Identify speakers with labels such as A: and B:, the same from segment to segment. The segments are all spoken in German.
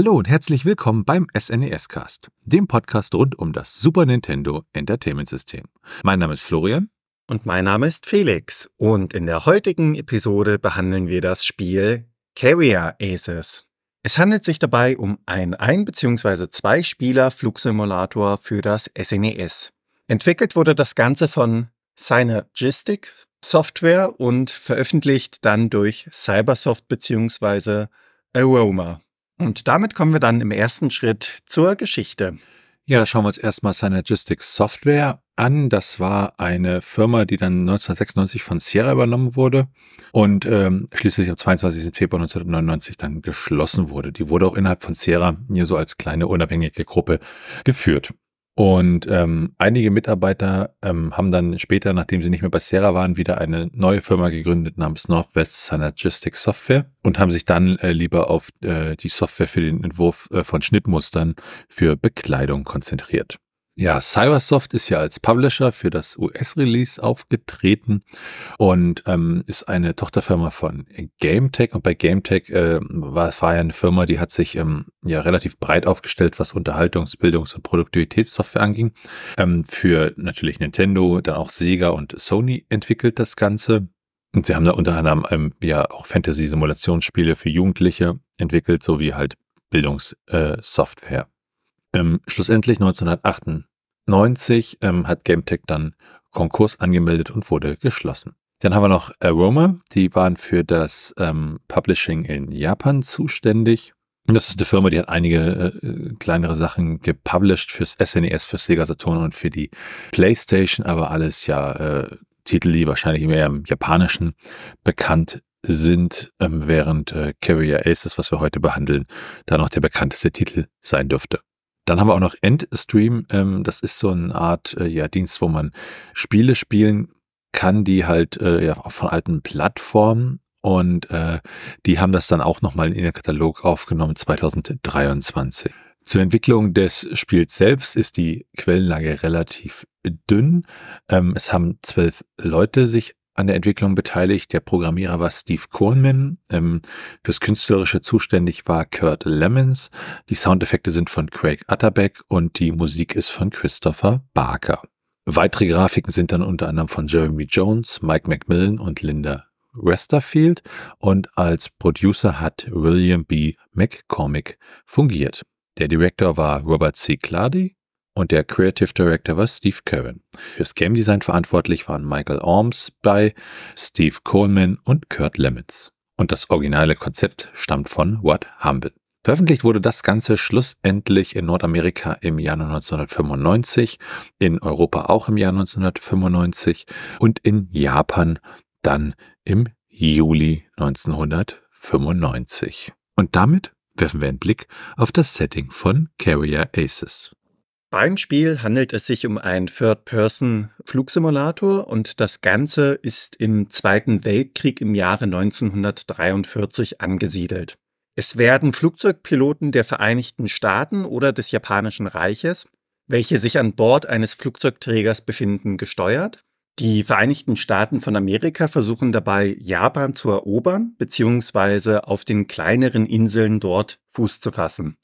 A: Hallo und herzlich willkommen beim SNES Cast, dem Podcast rund um das Super Nintendo Entertainment System. Mein Name ist Florian.
B: Und mein Name ist Felix. Und in der heutigen Episode behandeln wir das Spiel Carrier Aces. Es handelt sich dabei um einen ein- bzw. zwei Spieler Flugsimulator für das SNES. Entwickelt wurde das Ganze von Synergistic Software und veröffentlicht dann durch Cybersoft bzw. Aroma. Und damit kommen wir dann im ersten Schritt zur Geschichte.
A: Ja, da schauen wir uns erstmal Synergistics Software an. Das war eine Firma, die dann 1996 von Sierra übernommen wurde und ähm, schließlich am 22. Februar 1999 dann geschlossen wurde. Die wurde auch innerhalb von Sierra hier so als kleine unabhängige Gruppe geführt. Und ähm, einige Mitarbeiter ähm, haben dann später, nachdem sie nicht mehr bei Sierra waren, wieder eine neue Firma gegründet namens Northwest Synergistic Software und haben sich dann äh, lieber auf äh, die Software für den Entwurf äh, von Schnittmustern für Bekleidung konzentriert. Ja, Cybersoft ist ja als Publisher für das US-Release aufgetreten und ähm, ist eine Tochterfirma von GameTech. Und bei GameTech äh, war, war ja eine Firma, die hat sich ähm, ja relativ breit aufgestellt, was Unterhaltungs-, Bildungs- und Produktivitätssoftware anging. Ähm, für natürlich Nintendo, dann auch Sega und Sony entwickelt das Ganze. Und sie haben da unter anderem ähm, ja auch Fantasy-Simulationsspiele für Jugendliche entwickelt, sowie halt Bildungssoftware. Äh, ähm, schlussendlich 1998 ähm, hat GameTech dann Konkurs angemeldet und wurde geschlossen. Dann haben wir noch Aroma, die waren für das ähm, Publishing in Japan zuständig. Und das ist eine Firma, die hat einige äh, kleinere Sachen gepublished fürs SNES, für Sega Saturn und für die PlayStation, aber alles ja äh, Titel, die wahrscheinlich mehr im Japanischen bekannt sind, ähm, während äh, Carrier Aces, was wir heute behandeln, da noch der bekannteste Titel sein dürfte. Dann haben wir auch noch Endstream. Ähm, das ist so eine Art äh, ja, Dienst, wo man Spiele spielen kann, die halt äh, ja, von alten Plattformen und äh, die haben das dann auch nochmal in den Katalog aufgenommen 2023. Zur Entwicklung des Spiels selbst ist die Quellenlage relativ dünn. Ähm, es haben zwölf Leute sich an der Entwicklung beteiligt. Der Programmierer war Steve Coleman. Ähm, fürs Künstlerische zuständig war Kurt Lemons. Die Soundeffekte sind von Craig Atterbeck und die Musik ist von Christopher Barker. Weitere Grafiken sind dann unter anderem von Jeremy Jones, Mike McMillan und Linda Westerfield und als Producer hat William B. McCormick fungiert. Der Director war Robert C. Clardy und der Creative Director war Steve Curran. Fürs Game Design verantwortlich waren Michael Orms bei Steve Coleman und Kurt Lemons. Und das originale Konzept stammt von What Humble. Veröffentlicht wurde das Ganze schlussendlich in Nordamerika im Jahr 1995, in Europa auch im Jahr 1995 und in Japan dann im Juli 1995. Und damit werfen wir einen Blick auf das Setting von Carrier Aces.
B: Beim Spiel handelt es sich um einen Third-Person-Flugsimulator und das Ganze ist im Zweiten Weltkrieg im Jahre 1943 angesiedelt. Es werden Flugzeugpiloten der Vereinigten Staaten oder des Japanischen Reiches, welche sich an Bord eines Flugzeugträgers befinden, gesteuert. Die Vereinigten Staaten von Amerika versuchen dabei, Japan zu erobern bzw. auf den kleineren Inseln dort Fuß zu fassen.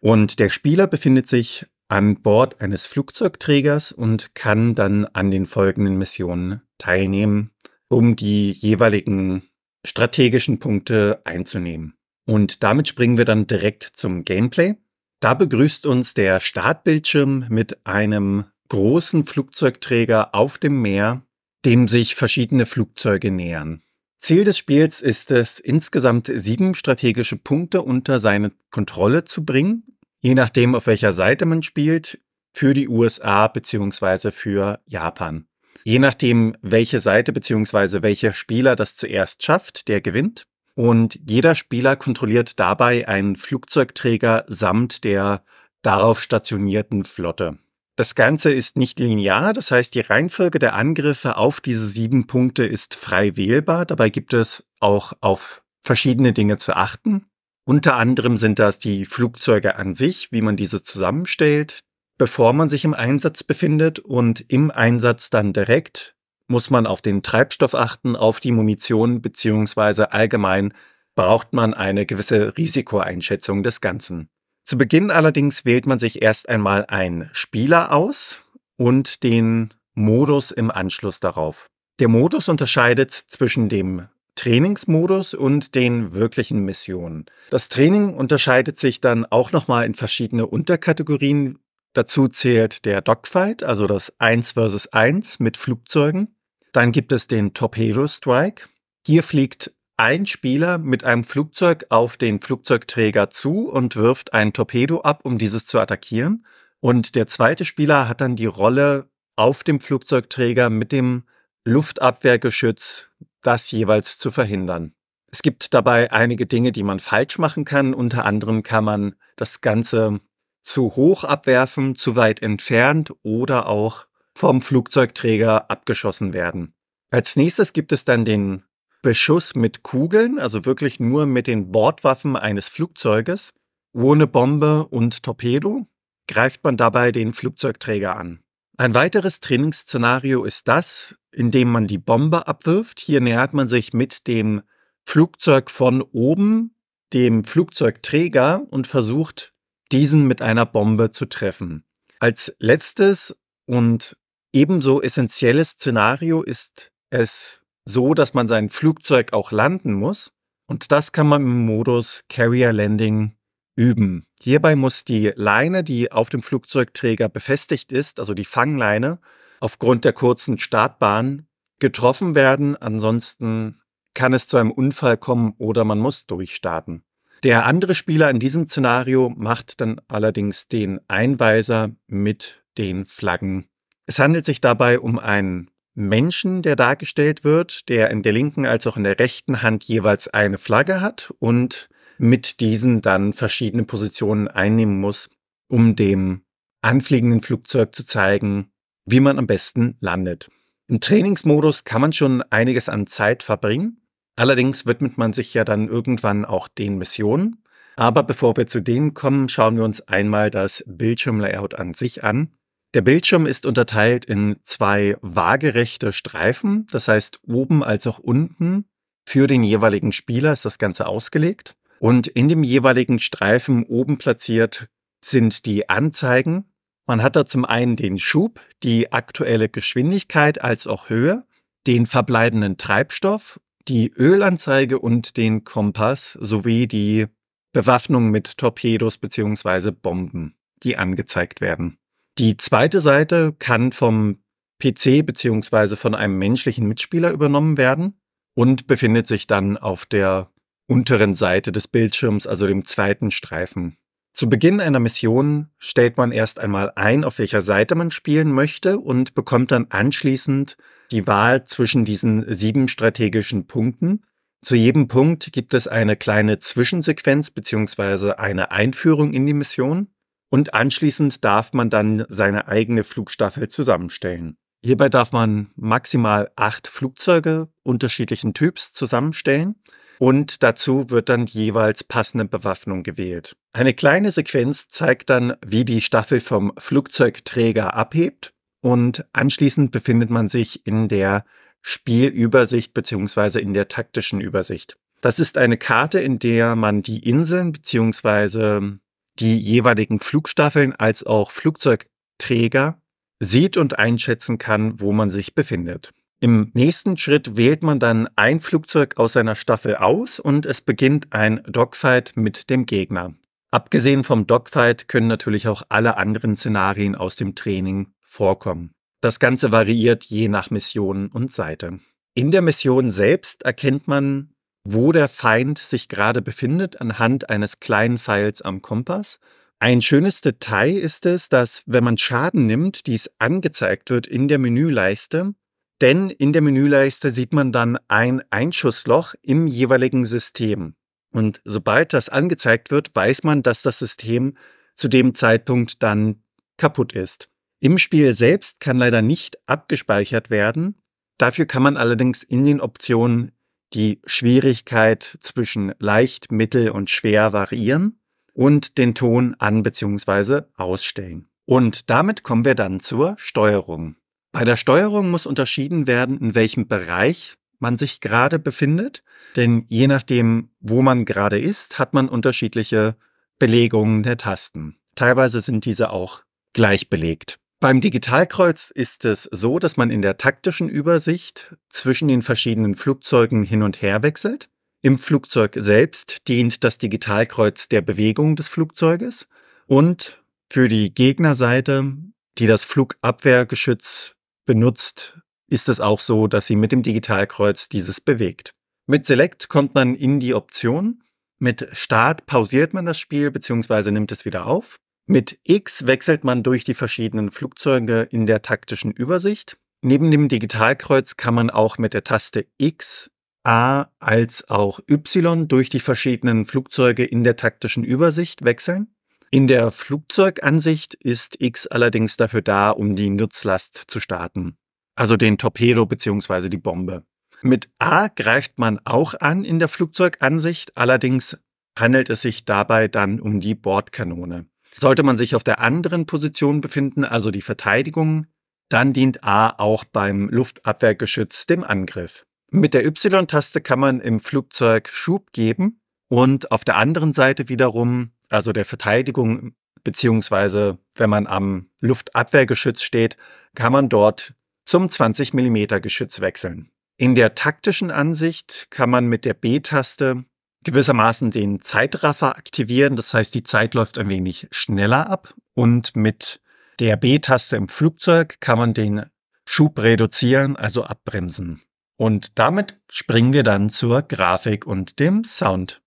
B: Und der Spieler befindet sich an Bord eines Flugzeugträgers und kann dann an den folgenden Missionen teilnehmen, um die jeweiligen strategischen Punkte einzunehmen. Und damit springen wir dann direkt zum Gameplay. Da begrüßt uns der Startbildschirm mit einem großen Flugzeugträger auf dem Meer, dem sich verschiedene Flugzeuge nähern. Ziel des Spiels ist es, insgesamt sieben strategische Punkte unter seine Kontrolle zu bringen je nachdem, auf welcher Seite man spielt, für die USA beziehungsweise für Japan. Je nachdem, welche Seite beziehungsweise welcher Spieler das zuerst schafft, der gewinnt. Und jeder Spieler kontrolliert dabei einen Flugzeugträger samt der darauf stationierten Flotte. Das Ganze ist nicht linear, das heißt, die Reihenfolge der Angriffe auf diese sieben Punkte ist frei wählbar. Dabei gibt es auch auf verschiedene Dinge zu achten. Unter anderem sind das die Flugzeuge an sich, wie man diese zusammenstellt, bevor man sich im Einsatz befindet und im Einsatz dann direkt muss man auf den Treibstoff achten, auf die Munition beziehungsweise allgemein braucht man eine gewisse Risikoeinschätzung des Ganzen. Zu Beginn allerdings wählt man sich erst einmal einen Spieler aus und den Modus im Anschluss darauf. Der Modus unterscheidet zwischen dem Trainingsmodus und den wirklichen Missionen. Das Training unterscheidet sich dann auch nochmal in verschiedene Unterkategorien. Dazu zählt der Dogfight, also das 1 versus 1 mit Flugzeugen. Dann gibt es den Torpedo Strike. Hier fliegt ein Spieler mit einem Flugzeug auf den Flugzeugträger zu und wirft ein Torpedo ab, um dieses zu attackieren. Und der zweite Spieler hat dann die Rolle, auf dem Flugzeugträger mit dem Luftabwehrgeschütz das jeweils zu verhindern. Es gibt dabei einige Dinge, die man falsch machen kann. Unter anderem kann man das Ganze zu hoch abwerfen, zu weit entfernt oder auch vom Flugzeugträger abgeschossen werden. Als nächstes gibt es dann den Beschuss mit Kugeln, also wirklich nur mit den Bordwaffen eines Flugzeuges. Ohne Bombe und Torpedo greift man dabei den Flugzeugträger an. Ein weiteres Trainingsszenario ist das, in dem man die Bombe abwirft. Hier nähert man sich mit dem Flugzeug von oben dem Flugzeugträger und versucht, diesen mit einer Bombe zu treffen. Als letztes und ebenso essentielles Szenario ist es so, dass man sein Flugzeug auch landen muss. Und das kann man im Modus Carrier Landing üben. Hierbei muss die Leine, die auf dem Flugzeugträger befestigt ist, also die Fangleine, aufgrund der kurzen Startbahn getroffen werden. Ansonsten kann es zu einem Unfall kommen oder man muss durchstarten. Der andere Spieler in diesem Szenario macht dann allerdings den Einweiser mit den Flaggen. Es handelt sich dabei um einen Menschen, der dargestellt wird, der in der linken als auch in der rechten Hand jeweils eine Flagge hat und mit diesen dann verschiedene Positionen einnehmen muss, um dem anfliegenden Flugzeug zu zeigen, wie man am besten landet. Im Trainingsmodus kann man schon einiges an Zeit verbringen. Allerdings widmet man sich ja dann irgendwann auch den Missionen. Aber bevor wir zu denen kommen, schauen wir uns einmal das Bildschirmlayout an sich an. Der Bildschirm ist unterteilt in zwei waagerechte Streifen, das heißt oben als auch unten. Für den jeweiligen Spieler ist das Ganze ausgelegt. Und in dem jeweiligen Streifen oben platziert sind die Anzeigen. Man hat da zum einen den Schub, die aktuelle Geschwindigkeit als auch Höhe, den verbleibenden Treibstoff, die Ölanzeige und den Kompass sowie die Bewaffnung mit Torpedos bzw. Bomben, die angezeigt werden. Die zweite Seite kann vom PC beziehungsweise von einem menschlichen Mitspieler übernommen werden und befindet sich dann auf der unteren Seite des Bildschirms, also dem zweiten Streifen. Zu Beginn einer Mission stellt man erst einmal ein, auf welcher Seite man spielen möchte und bekommt dann anschließend die Wahl zwischen diesen sieben strategischen Punkten. Zu jedem Punkt gibt es eine kleine Zwischensequenz beziehungsweise eine Einführung in die Mission und anschließend darf man dann seine eigene Flugstaffel zusammenstellen. Hierbei darf man maximal acht Flugzeuge unterschiedlichen Typs zusammenstellen und dazu wird dann jeweils passende Bewaffnung gewählt. Eine kleine Sequenz zeigt dann, wie die Staffel vom Flugzeugträger abhebt und anschließend befindet man sich in der Spielübersicht beziehungsweise in der taktischen Übersicht. Das ist eine Karte, in der man die Inseln beziehungsweise die jeweiligen Flugstaffeln als auch Flugzeugträger sieht und einschätzen kann, wo man sich befindet. Im nächsten Schritt wählt man dann ein Flugzeug aus seiner Staffel aus und es beginnt ein Dogfight mit dem Gegner. Abgesehen vom Dogfight können natürlich auch alle anderen Szenarien aus dem Training vorkommen. Das Ganze variiert je nach Mission und Seite. In der Mission selbst erkennt man wo der Feind sich gerade befindet anhand eines kleinen Pfeils am Kompass. Ein schönes Detail ist es, dass wenn man Schaden nimmt, dies angezeigt wird in der Menüleiste, denn in der Menüleiste sieht man dann ein Einschussloch im jeweiligen System. Und sobald das angezeigt wird, weiß man, dass das System zu dem Zeitpunkt dann kaputt ist. Im Spiel selbst kann leider nicht abgespeichert werden. Dafür kann man allerdings in den Optionen die Schwierigkeit zwischen leicht, mittel und schwer variieren und den Ton an bzw. ausstellen. Und damit kommen wir dann zur Steuerung. Bei der Steuerung muss unterschieden werden, in welchem Bereich man sich gerade befindet. Denn je nachdem, wo man gerade ist, hat man unterschiedliche Belegungen der Tasten. Teilweise sind diese auch gleich belegt. Beim Digitalkreuz ist es so, dass man in der taktischen Übersicht zwischen den verschiedenen Flugzeugen hin und her wechselt. Im Flugzeug selbst dient das Digitalkreuz der Bewegung des Flugzeuges und für die Gegnerseite, die das Flugabwehrgeschütz benutzt, ist es auch so, dass sie mit dem Digitalkreuz dieses bewegt. Mit Select kommt man in die Option. Mit Start pausiert man das Spiel bzw. nimmt es wieder auf. Mit X wechselt man durch die verschiedenen Flugzeuge in der taktischen Übersicht. Neben dem Digitalkreuz kann man auch mit der Taste X A als auch Y durch die verschiedenen Flugzeuge in der taktischen Übersicht wechseln. In der Flugzeugansicht ist X allerdings dafür da, um die Nutzlast zu starten, also den Torpedo bzw. die Bombe. Mit A greift man auch an in der Flugzeugansicht, allerdings handelt es sich dabei dann um die Bordkanone. Sollte man sich auf der anderen Position befinden, also die Verteidigung, dann dient A auch beim Luftabwehrgeschütz dem Angriff. Mit der Y-Taste kann man im Flugzeug Schub geben und auf der anderen Seite wiederum, also der Verteidigung, beziehungsweise wenn man am Luftabwehrgeschütz steht, kann man dort zum 20 mm Geschütz wechseln. In der taktischen Ansicht kann man mit der B-Taste gewissermaßen den Zeitraffer aktivieren, das heißt die Zeit läuft ein wenig schneller ab und mit der B-Taste im Flugzeug kann man den Schub reduzieren, also abbremsen. Und damit springen wir dann zur Grafik und dem Sound.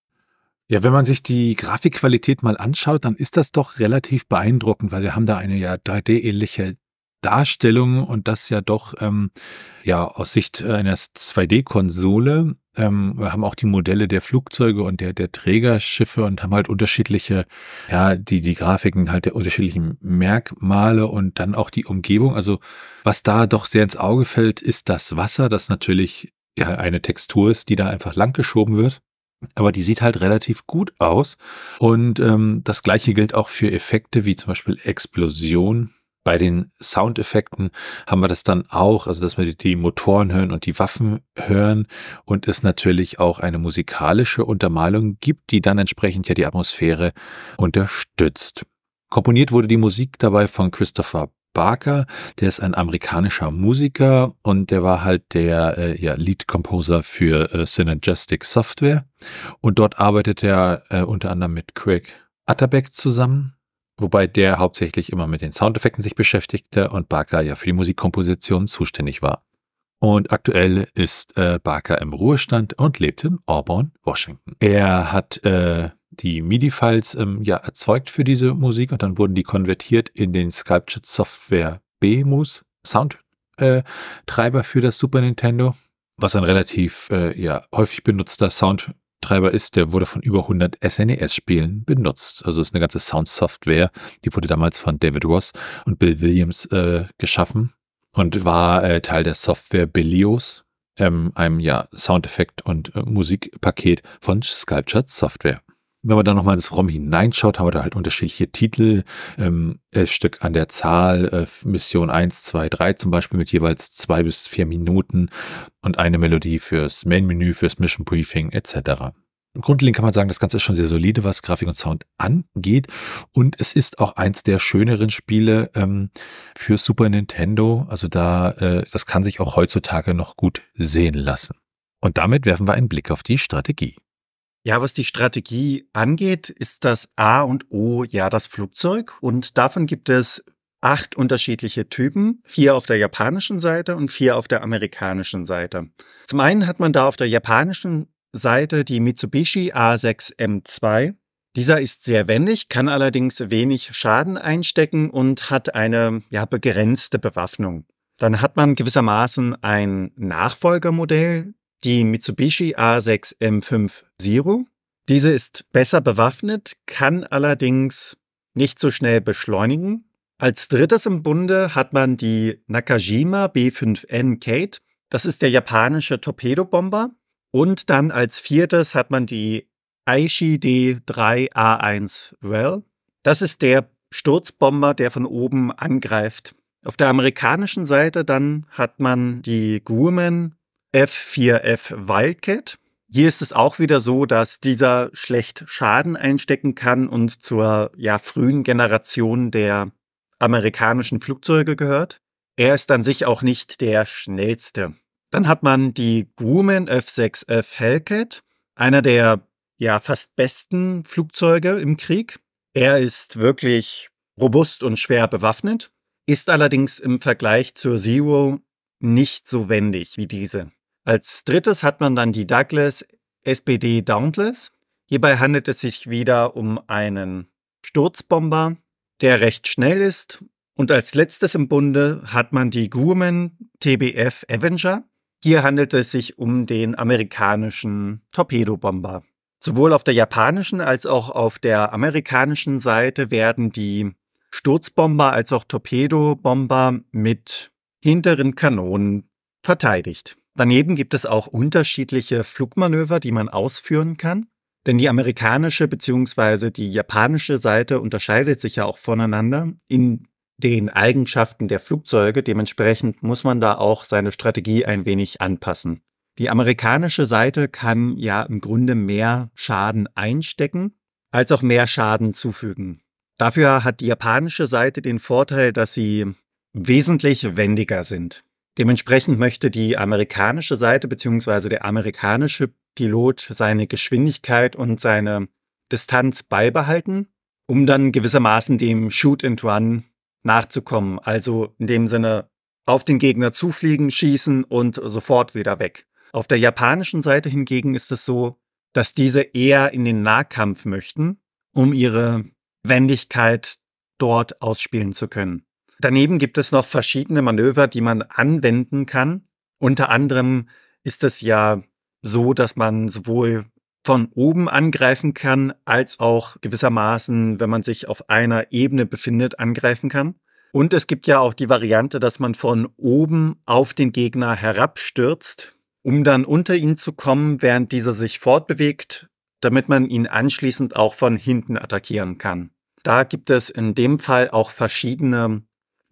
A: Ja, wenn man sich die Grafikqualität mal anschaut, dann ist das doch relativ beeindruckend, weil wir haben da eine ja 3D-ähnliche Darstellung und das ja doch ähm, ja aus Sicht einer 2D-Konsole. Ähm, wir haben auch die Modelle der Flugzeuge und der der Trägerschiffe und haben halt unterschiedliche ja die die Grafiken halt der unterschiedlichen Merkmale und dann auch die Umgebung. Also was da doch sehr ins Auge fällt, ist das Wasser, das natürlich ja eine Textur ist, die da einfach langgeschoben wird. Aber die sieht halt relativ gut aus. Und ähm, das gleiche gilt auch für Effekte wie zum Beispiel Explosion bei den Soundeffekten haben wir das dann auch, also dass wir die Motoren hören und die Waffen hören und es natürlich auch eine musikalische Untermalung gibt, die dann entsprechend ja die Atmosphäre unterstützt. Komponiert wurde die Musik dabei von Christopher Barker, der ist ein amerikanischer Musiker und der war halt der äh, ja, Lead Composer für äh, Synergistic Software und dort arbeitet er äh, unter anderem mit Craig Atterbeck zusammen wobei der hauptsächlich immer mit den Soundeffekten sich beschäftigte und Barker ja für die Musikkomposition zuständig war. Und aktuell ist äh, Barker im Ruhestand und lebt in Auburn, Washington. Er hat äh, die MIDI-Files ähm, ja erzeugt für diese Musik und dann wurden die konvertiert in den Sculptured Software BMUS Soundtreiber äh, für das Super Nintendo, was ein relativ äh, ja häufig benutzter Sound Treiber ist, der wurde von über 100 SNES-Spielen benutzt. Also ist eine ganze Sound-Software, die wurde damals von David Ross und Bill Williams äh, geschaffen und war äh, Teil der Software Billios, ähm, einem ja Soundeffekt- und äh, Musikpaket von Sculptured Software. Wenn man da nochmal ins ROM hineinschaut, haben wir da halt unterschiedliche Titel, ähm, elf Stück an der Zahl, äh, Mission 1, 2, 3 zum Beispiel mit jeweils zwei bis vier Minuten und eine Melodie fürs Main-Menü, fürs Mission Briefing etc. Grundlegend kann man sagen, das Ganze ist schon sehr solide, was Grafik und Sound angeht. Und es ist auch eins der schöneren Spiele ähm, für Super Nintendo. Also da, äh, das kann sich auch heutzutage noch gut sehen lassen. Und damit werfen wir einen Blick auf die Strategie.
B: Ja, was die Strategie angeht, ist das A und O ja das Flugzeug und davon gibt es acht unterschiedliche Typen, vier auf der japanischen Seite und vier auf der amerikanischen Seite. Zum einen hat man da auf der japanischen Seite die Mitsubishi A6M2. Dieser ist sehr wendig, kann allerdings wenig Schaden einstecken und hat eine ja, begrenzte Bewaffnung. Dann hat man gewissermaßen ein Nachfolgermodell, die Mitsubishi A6M5 Zero. Diese ist besser bewaffnet, kann allerdings nicht so schnell beschleunigen. Als drittes im Bunde hat man die Nakajima B5N Kate. Das ist der japanische Torpedobomber. Und dann als viertes hat man die Aishi D3A1 Well. Das ist der Sturzbomber, der von oben angreift. Auf der amerikanischen Seite dann hat man die Grumman F4F Wildcat. Hier ist es auch wieder so, dass dieser schlecht Schaden einstecken kann und zur ja, frühen Generation der amerikanischen Flugzeuge gehört. Er ist an sich auch nicht der schnellste. Dann hat man die Grumman F6F Hellcat, einer der ja fast besten Flugzeuge im Krieg. Er ist wirklich robust und schwer bewaffnet, ist allerdings im Vergleich zur Zero nicht so wendig wie diese. Als drittes hat man dann die Douglas SPD Dauntless. Hierbei handelt es sich wieder um einen Sturzbomber, der recht schnell ist. Und als letztes im Bunde hat man die Grumman TBF Avenger. Hier handelt es sich um den amerikanischen Torpedobomber. Sowohl auf der japanischen als auch auf der amerikanischen Seite werden die Sturzbomber als auch Torpedobomber mit hinteren Kanonen verteidigt. Daneben gibt es auch unterschiedliche Flugmanöver, die man ausführen kann. Denn die amerikanische bzw. die japanische Seite unterscheidet sich ja auch voneinander in den Eigenschaften der Flugzeuge. Dementsprechend muss man da auch seine Strategie ein wenig anpassen. Die amerikanische Seite kann ja im Grunde mehr Schaden einstecken, als auch mehr Schaden zufügen. Dafür hat die japanische Seite den Vorteil, dass sie wesentlich wendiger sind. Dementsprechend möchte die amerikanische Seite bzw. der amerikanische Pilot seine Geschwindigkeit und seine Distanz beibehalten, um dann gewissermaßen dem Shoot and Run nachzukommen. Also in dem Sinne auf den Gegner zufliegen, schießen und sofort wieder weg. Auf der japanischen Seite hingegen ist es so, dass diese eher in den Nahkampf möchten, um ihre Wendigkeit dort ausspielen zu können. Daneben gibt es noch verschiedene Manöver, die man anwenden kann. Unter anderem ist es ja so, dass man sowohl von oben angreifen kann, als auch gewissermaßen, wenn man sich auf einer Ebene befindet, angreifen kann. Und es gibt ja auch die Variante, dass man von oben auf den Gegner herabstürzt, um dann unter ihn zu kommen, während dieser sich fortbewegt, damit man ihn anschließend auch von hinten attackieren kann. Da gibt es in dem Fall auch verschiedene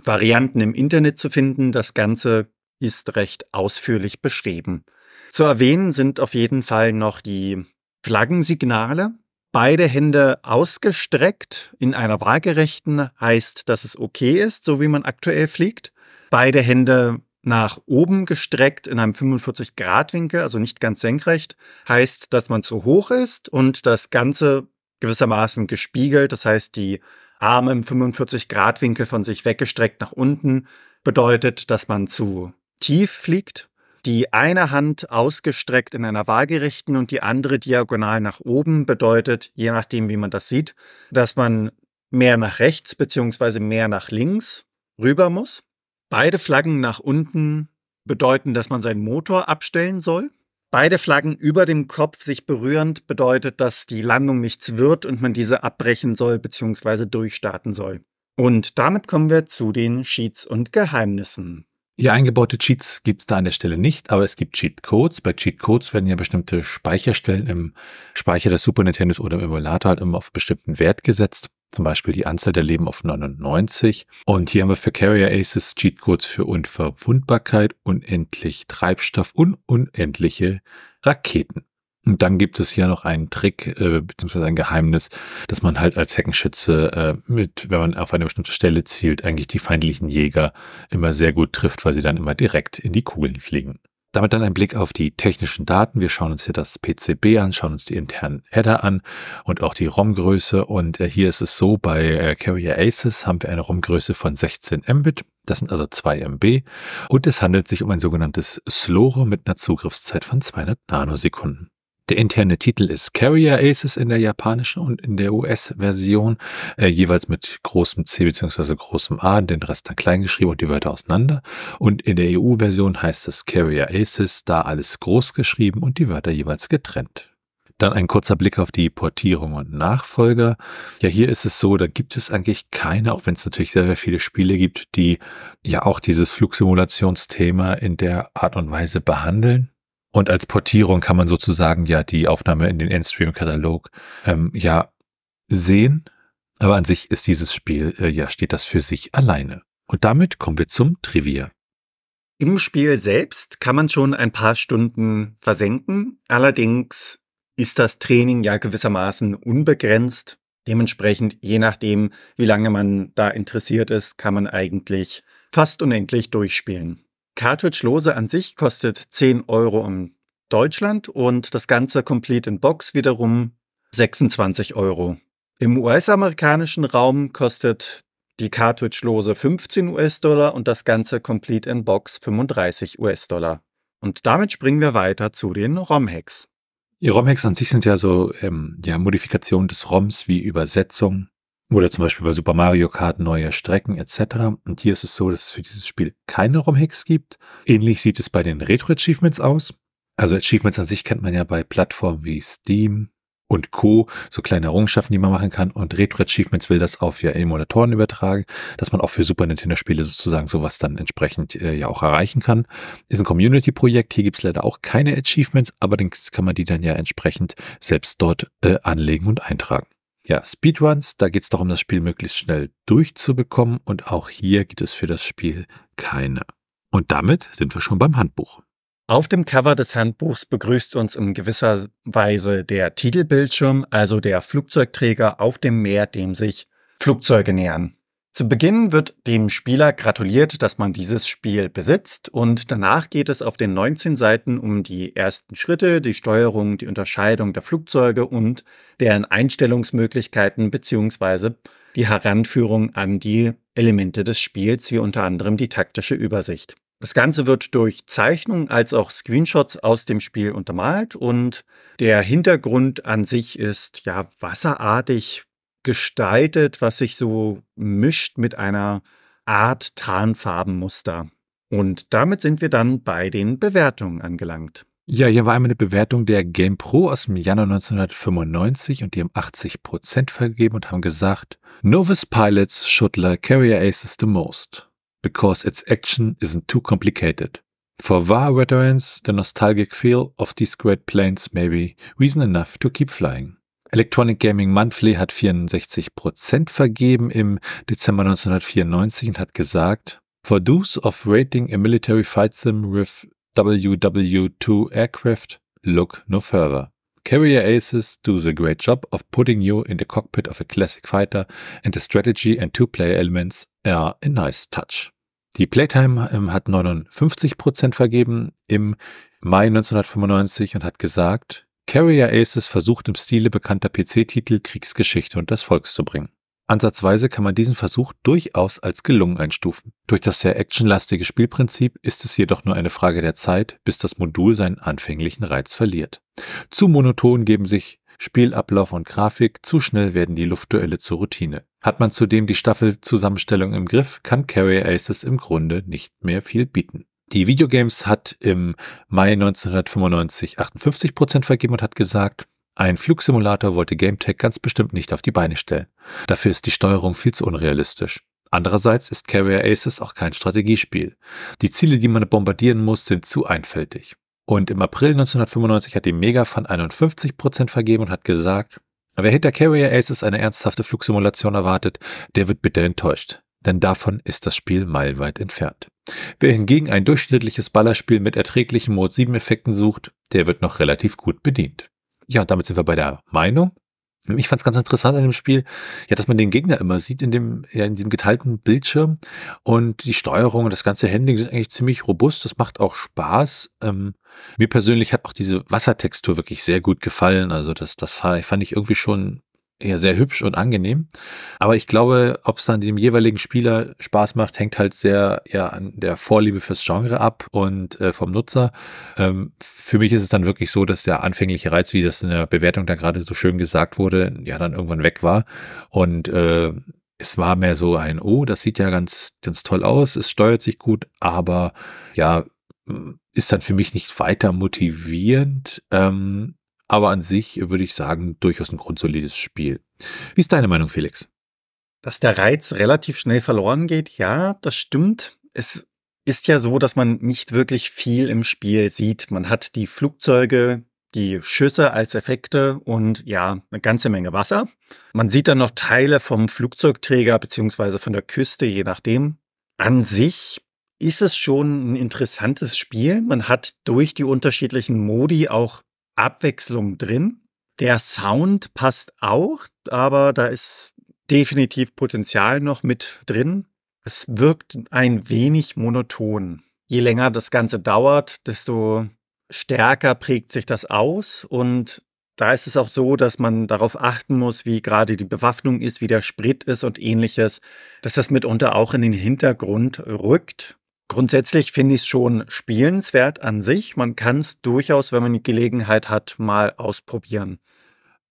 B: Varianten im Internet zu finden. Das Ganze ist recht ausführlich beschrieben. Zu erwähnen sind auf jeden Fall noch die Flaggensignale. Beide Hände ausgestreckt in einer waagerechten heißt, dass es okay ist, so wie man aktuell fliegt. Beide Hände nach oben gestreckt in einem 45 Grad Winkel, also nicht ganz senkrecht, heißt, dass man zu hoch ist und das Ganze gewissermaßen gespiegelt. Das heißt, die Arme im 45 Grad Winkel von sich weggestreckt nach unten bedeutet, dass man zu tief fliegt. Die eine Hand ausgestreckt in einer waagerechten und die andere diagonal nach oben bedeutet, je nachdem, wie man das sieht, dass man mehr nach rechts beziehungsweise mehr nach links rüber muss. Beide Flaggen nach unten bedeuten, dass man seinen Motor abstellen soll. Beide Flaggen über dem Kopf sich berührend bedeutet, dass die Landung nichts wird und man diese abbrechen soll bzw. durchstarten soll. Und damit kommen wir zu den Cheats und Geheimnissen.
A: Ja, eingebaute Cheats gibt es da an der Stelle nicht, aber es gibt Cheatcodes. Bei Cheatcodes werden ja bestimmte Speicherstellen im Speicher des Super Nintendos oder im Emulator halt immer auf bestimmten Wert gesetzt. Zum Beispiel die Anzahl der Leben auf 99. Und hier haben wir für Carrier Aces Cheatcodes für Unverwundbarkeit, unendlich Treibstoff und unendliche Raketen. Und dann gibt es hier noch einen Trick, äh, beziehungsweise ein Geheimnis, dass man halt als Heckenschütze äh, mit, wenn man auf eine bestimmte Stelle zielt, eigentlich die feindlichen Jäger immer sehr gut trifft, weil sie dann immer direkt in die Kugeln fliegen. Damit dann ein Blick auf die technischen Daten. Wir schauen uns hier das PCB an, schauen uns die internen Header an und auch die ROM-Größe. Und äh, hier ist es so, bei äh, Carrier Aces haben wir eine ROM-Größe von 16 Mbit. Das sind also 2 MB. Und es handelt sich um ein sogenanntes Slow-ROM mit einer Zugriffszeit von 200 Nanosekunden. Der interne Titel ist Carrier Aces in der japanischen und in der US-Version, äh, jeweils mit großem C bzw. großem A, den Rest dann klein geschrieben und die Wörter auseinander. Und in der EU-Version heißt es Carrier Aces, da alles groß geschrieben und die Wörter jeweils getrennt. Dann ein kurzer Blick auf die Portierung und Nachfolger. Ja, hier ist es so, da gibt es eigentlich keine, auch wenn es natürlich sehr, sehr viele Spiele gibt, die ja auch dieses Flugsimulationsthema in der Art und Weise behandeln. Und als Portierung kann man sozusagen ja die Aufnahme in den Endstream-Katalog ähm, ja sehen. Aber an sich ist dieses Spiel, äh, ja, steht das für sich alleine. Und damit kommen wir zum Trivia.
B: Im Spiel selbst kann man schon ein paar Stunden versenken. Allerdings ist das Training ja gewissermaßen unbegrenzt. Dementsprechend, je nachdem, wie lange man da interessiert ist, kann man eigentlich fast unendlich durchspielen. Cartridge-Lose an sich kostet 10 Euro in Deutschland und das Ganze Complete in Box wiederum 26 Euro. Im US-amerikanischen Raum kostet die Cartridge-Lose 15 US-Dollar und das Ganze Complete in Box 35 US-Dollar. Und damit springen wir weiter zu den ROM-Hacks.
A: Die ROM-Hacks an sich sind ja so ähm, ja, Modifikationen des ROMs wie Übersetzung oder zum Beispiel bei Super Mario Kart neue Strecken etc. Und hier ist es so, dass es für dieses Spiel keine ROM-Hacks gibt. Ähnlich sieht es bei den Retro-Achievements aus. Also Achievements an sich kennt man ja bei Plattformen wie Steam, und Co. so kleine Errungenschaften, die man machen kann. Und Retro Achievements will das auf ja Emulatoren übertragen, dass man auch für Super Nintendo Spiele sozusagen sowas dann entsprechend äh, ja auch erreichen kann. Ist ein Community-Projekt. Hier gibt's leider auch keine Achievements, allerdings kann man die dann ja entsprechend selbst dort äh, anlegen und eintragen. Ja, Speedruns, da geht's darum, das Spiel möglichst schnell durchzubekommen und auch hier gibt es für das Spiel keine. Und damit sind wir schon beim Handbuch.
B: Auf dem Cover des Handbuchs begrüßt uns in gewisser Weise der Titelbildschirm, also der Flugzeugträger auf dem Meer, dem sich Flugzeuge nähern. Zu Beginn wird dem Spieler gratuliert, dass man dieses Spiel besitzt und danach geht es auf den 19 Seiten um die ersten Schritte, die Steuerung, die Unterscheidung der Flugzeuge und deren Einstellungsmöglichkeiten beziehungsweise die Heranführung an die Elemente des Spiels, wie unter anderem die taktische Übersicht. Das Ganze wird durch Zeichnungen als auch Screenshots aus dem Spiel untermalt und der Hintergrund an sich ist ja wasserartig gestaltet, was sich so mischt mit einer Art Tarnfarbenmuster. Und damit sind wir dann bei den Bewertungen angelangt.
A: Ja, hier war einmal eine Bewertung der Game Pro aus dem Januar 1995 und die haben 80 Prozent vergeben und haben gesagt, Novice Pilots should like Carrier Aces the most because its action isn't too complicated. For VAR veterans, the nostalgic feel of these great planes may be reason enough to keep flying. Electronic Gaming Monthly hat 64% vergeben im Dezember 1994 und hat gesagt, For those of rating a military fight sim with WW2 aircraft, look no further. Carrier Aces do the great job of putting you in the cockpit of a classic fighter and the strategy and two-player elements are a nice touch. Die Playtime ähm, hat 59% vergeben im Mai 1995 und hat gesagt, Carrier Aces versucht im Stile bekannter PC-Titel Kriegsgeschichte und das Volks zu bringen. Ansatzweise kann man diesen Versuch durchaus als gelungen einstufen. Durch das sehr actionlastige Spielprinzip ist es jedoch nur eine Frage der Zeit, bis das Modul seinen anfänglichen Reiz verliert. Zu monoton geben sich Spielablauf und Grafik, zu schnell werden die Luftduelle zur Routine. Hat man zudem die Staffelzusammenstellung im Griff, kann Carrier Aces im Grunde nicht mehr viel bieten. Die Videogames hat im Mai 1995 58 Prozent vergeben und hat gesagt, ein Flugsimulator wollte GameTech ganz bestimmt nicht auf die Beine stellen. Dafür ist die Steuerung viel zu unrealistisch. Andererseits ist Carrier Aces auch kein Strategiespiel. Die Ziele, die man bombardieren muss, sind zu einfältig. Und im April 1995 hat die Megafan 51 Prozent vergeben und hat gesagt, wer hinter Carrier Aces eine ernsthafte Flugsimulation erwartet, der wird bitte enttäuscht. Denn davon ist das Spiel meilenweit entfernt. Wer hingegen ein durchschnittliches Ballerspiel mit erträglichen Mode 7 Effekten sucht, der wird noch relativ gut bedient. Ja, damit sind wir bei der Meinung. Ich fand es ganz interessant an dem Spiel, ja, dass man den Gegner immer sieht in dem, ja, in diesem geteilten Bildschirm und die Steuerung und das ganze Handling sind eigentlich ziemlich robust. Das macht auch Spaß. Ähm, mir persönlich hat auch diese Wassertextur wirklich sehr gut gefallen. Also das, das fand ich irgendwie schon ja sehr hübsch und angenehm. Aber ich glaube, ob es dann dem jeweiligen Spieler Spaß macht, hängt halt sehr ja an der Vorliebe fürs Genre ab und äh, vom Nutzer. Ähm, für mich ist es dann wirklich so, dass der anfängliche Reiz, wie das in der Bewertung da gerade so schön gesagt wurde, ja dann irgendwann weg war. Und äh, es war mehr so ein, oh, das sieht ja ganz, ganz toll aus, es steuert sich gut, aber ja, ist dann für mich nicht weiter motivierend. Ähm, aber an sich würde ich sagen, durchaus ein grundsolides Spiel. Wie ist deine Meinung, Felix?
B: Dass der Reiz relativ schnell verloren geht, ja, das stimmt. Es ist ja so, dass man nicht wirklich viel im Spiel sieht. Man hat die Flugzeuge, die Schüsse als Effekte und ja, eine ganze Menge Wasser. Man sieht dann noch Teile vom Flugzeugträger beziehungsweise von der Küste, je nachdem. An sich ist es schon ein interessantes Spiel. Man hat durch die unterschiedlichen Modi auch Abwechslung drin. Der Sound passt auch, aber da ist definitiv Potenzial noch mit drin. Es wirkt ein wenig monoton. Je länger das Ganze dauert, desto stärker prägt sich das aus und da ist es auch so, dass man darauf achten muss, wie gerade die Bewaffnung ist, wie der Sprit ist und ähnliches, dass das mitunter auch in den Hintergrund rückt. Grundsätzlich finde ich es schon spielenswert an sich. Man kann es durchaus, wenn man die Gelegenheit hat, mal ausprobieren.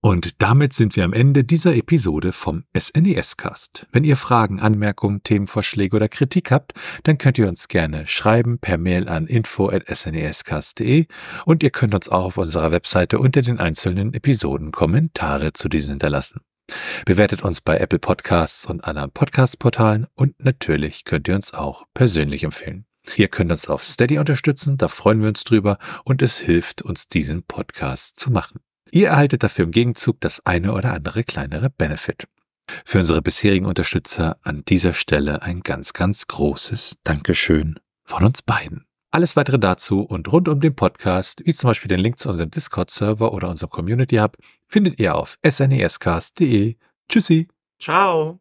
A: Und damit sind wir am Ende dieser Episode vom SNES-Cast. Wenn ihr Fragen, Anmerkungen, Themenvorschläge oder Kritik habt, dann könnt ihr uns gerne schreiben per Mail an info.snescast.de und ihr könnt uns auch auf unserer Webseite unter den einzelnen Episoden Kommentare zu diesen hinterlassen. Bewertet uns bei Apple Podcasts und anderen Podcast-Portalen und natürlich könnt ihr uns auch persönlich empfehlen. Ihr könnt uns auf Steady unterstützen, da freuen wir uns drüber und es hilft uns, diesen Podcast zu machen. Ihr erhaltet dafür im Gegenzug das eine oder andere kleinere Benefit. Für unsere bisherigen Unterstützer an dieser Stelle ein ganz, ganz großes Dankeschön von uns beiden. Alles weitere dazu und rund um den Podcast, wie zum Beispiel den Link zu unserem Discord-Server oder unserem Community Hub, findet ihr auf snescast.de. Tschüssi.
B: Ciao.